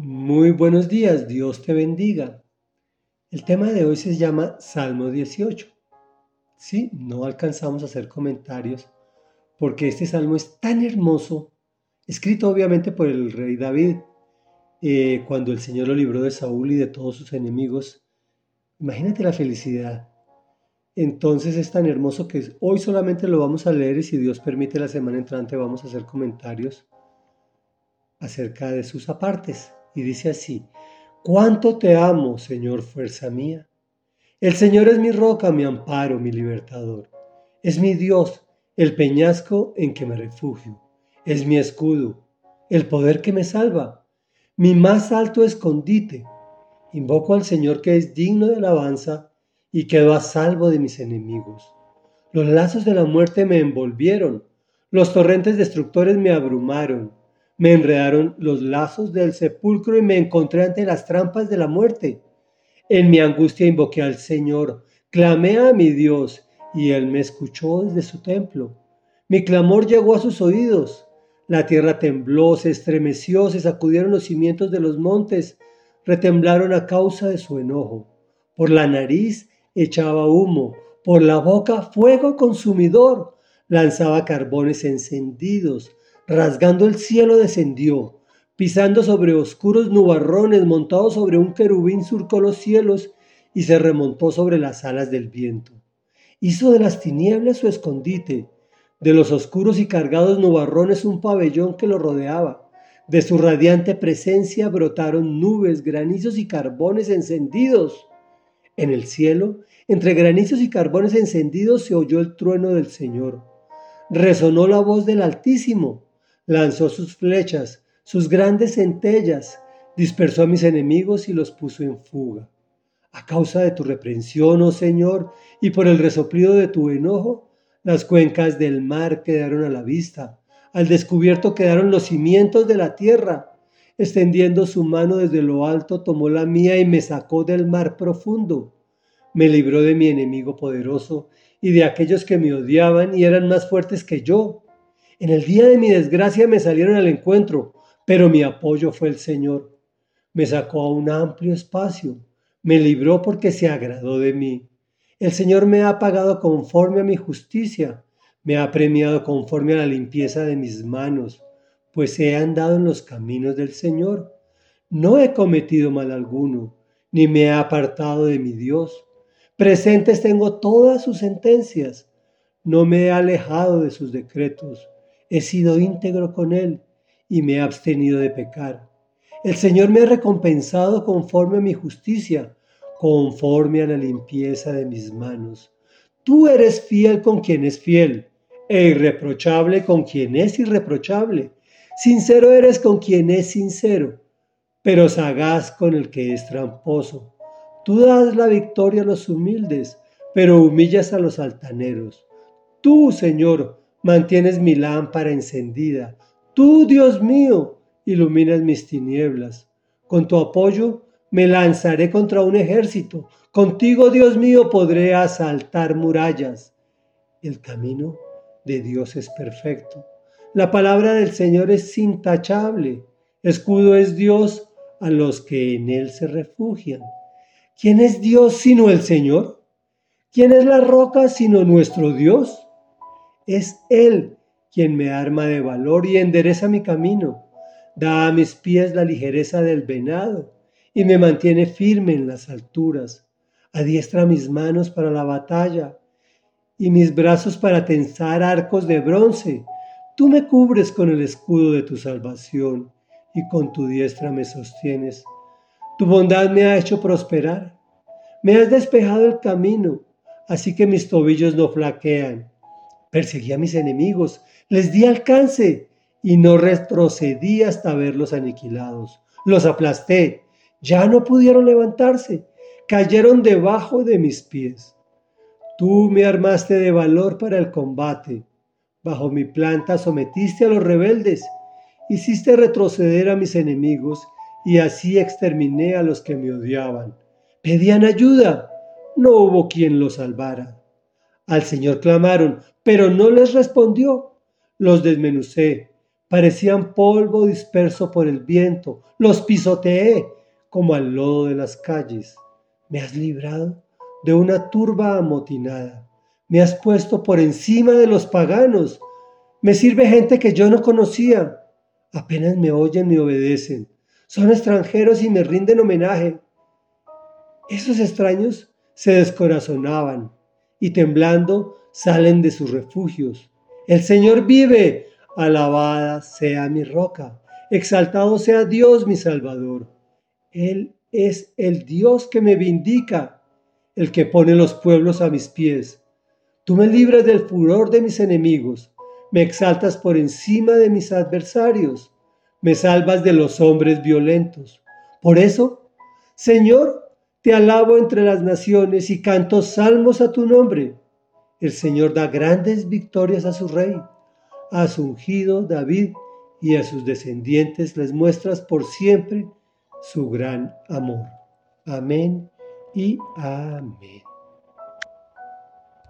Muy buenos días, Dios te bendiga. El tema de hoy se llama Salmo 18. Sí, no alcanzamos a hacer comentarios porque este salmo es tan hermoso, escrito obviamente por el rey David, eh, cuando el Señor lo libró de Saúl y de todos sus enemigos. Imagínate la felicidad. Entonces es tan hermoso que hoy solamente lo vamos a leer y si Dios permite la semana entrante vamos a hacer comentarios acerca de sus apartes y dice así, cuánto te amo, Señor, fuerza mía. El Señor es mi roca, mi amparo, mi libertador. Es mi Dios, el peñasco en que me refugio. Es mi escudo, el poder que me salva, mi más alto escondite. Invoco al Señor que es digno de alabanza y quedo a salvo de mis enemigos. Los lazos de la muerte me envolvieron, los torrentes destructores me abrumaron me enredaron los lazos del sepulcro y me encontré ante las trampas de la muerte. En mi angustia invoqué al Señor, clamé a mi Dios, y Él me escuchó desde su templo. Mi clamor llegó a sus oídos. La tierra tembló, se estremeció, se sacudieron los cimientos de los montes, retemblaron a causa de su enojo. Por la nariz echaba humo, por la boca fuego consumidor, lanzaba carbones encendidos, rasgando el cielo descendió, pisando sobre oscuros nubarrones, montado sobre un querubín surcó los cielos y se remontó sobre las alas del viento. Hizo de las tinieblas su escondite, de los oscuros y cargados nubarrones un pabellón que lo rodeaba. De su radiante presencia brotaron nubes, granizos y carbones encendidos. En el cielo, entre granizos y carbones encendidos, se oyó el trueno del Señor. Resonó la voz del Altísimo lanzó sus flechas, sus grandes centellas, dispersó a mis enemigos y los puso en fuga. A causa de tu reprensión, oh Señor, y por el resoplido de tu enojo, las cuencas del mar quedaron a la vista, al descubierto quedaron los cimientos de la tierra. Extendiendo su mano desde lo alto, tomó la mía y me sacó del mar profundo. Me libró de mi enemigo poderoso y de aquellos que me odiaban y eran más fuertes que yo. En el día de mi desgracia me salieron al encuentro, pero mi apoyo fue el Señor. Me sacó a un amplio espacio, me libró porque se agradó de mí. El Señor me ha pagado conforme a mi justicia, me ha premiado conforme a la limpieza de mis manos, pues he andado en los caminos del Señor. No he cometido mal alguno, ni me he apartado de mi Dios. Presentes tengo todas sus sentencias, no me he alejado de sus decretos he sido íntegro con Él y me he abstenido de pecar. El Señor me ha recompensado conforme a mi justicia, conforme a la limpieza de mis manos. Tú eres fiel con quien es fiel, e irreprochable con quien es irreprochable. Sincero eres con quien es sincero, pero sagaz con el que es tramposo. Tú das la victoria a los humildes, pero humillas a los altaneros. Tú, Señor, mantienes mi lámpara encendida. Tú, Dios mío, iluminas mis tinieblas. Con tu apoyo me lanzaré contra un ejército. Contigo, Dios mío, podré asaltar murallas. El camino de Dios es perfecto. La palabra del Señor es intachable. Escudo es Dios a los que en Él se refugian. ¿Quién es Dios sino el Señor? ¿Quién es la roca sino nuestro Dios? Es Él quien me arma de valor y endereza mi camino. Da a mis pies la ligereza del venado y me mantiene firme en las alturas. Adiestra mis manos para la batalla y mis brazos para tensar arcos de bronce. Tú me cubres con el escudo de tu salvación y con tu diestra me sostienes. Tu bondad me ha hecho prosperar. Me has despejado el camino, así que mis tobillos no flaquean. Perseguí a mis enemigos, les di alcance y no retrocedí hasta verlos aniquilados. Los aplasté, ya no pudieron levantarse, cayeron debajo de mis pies. Tú me armaste de valor para el combate. Bajo mi planta sometiste a los rebeldes, hiciste retroceder a mis enemigos y así exterminé a los que me odiaban. Pedían ayuda, no hubo quien los salvara. Al Señor clamaron, pero no les respondió. Los desmenucé, parecían polvo disperso por el viento. Los pisoteé como al lodo de las calles. Me has librado de una turba amotinada. Me has puesto por encima de los paganos. Me sirve gente que yo no conocía. Apenas me oyen y obedecen. Son extranjeros y me rinden homenaje. Esos extraños se descorazonaban y temblando salen de sus refugios. El Señor vive, alabada sea mi roca, exaltado sea Dios mi Salvador. Él es el Dios que me vindica, el que pone los pueblos a mis pies. Tú me libras del furor de mis enemigos, me exaltas por encima de mis adversarios, me salvas de los hombres violentos. Por eso, Señor, te alabo entre las naciones y canto salmos a tu nombre. El Señor da grandes victorias a su rey, a su ungido David y a sus descendientes les muestras por siempre su gran amor. Amén y amén.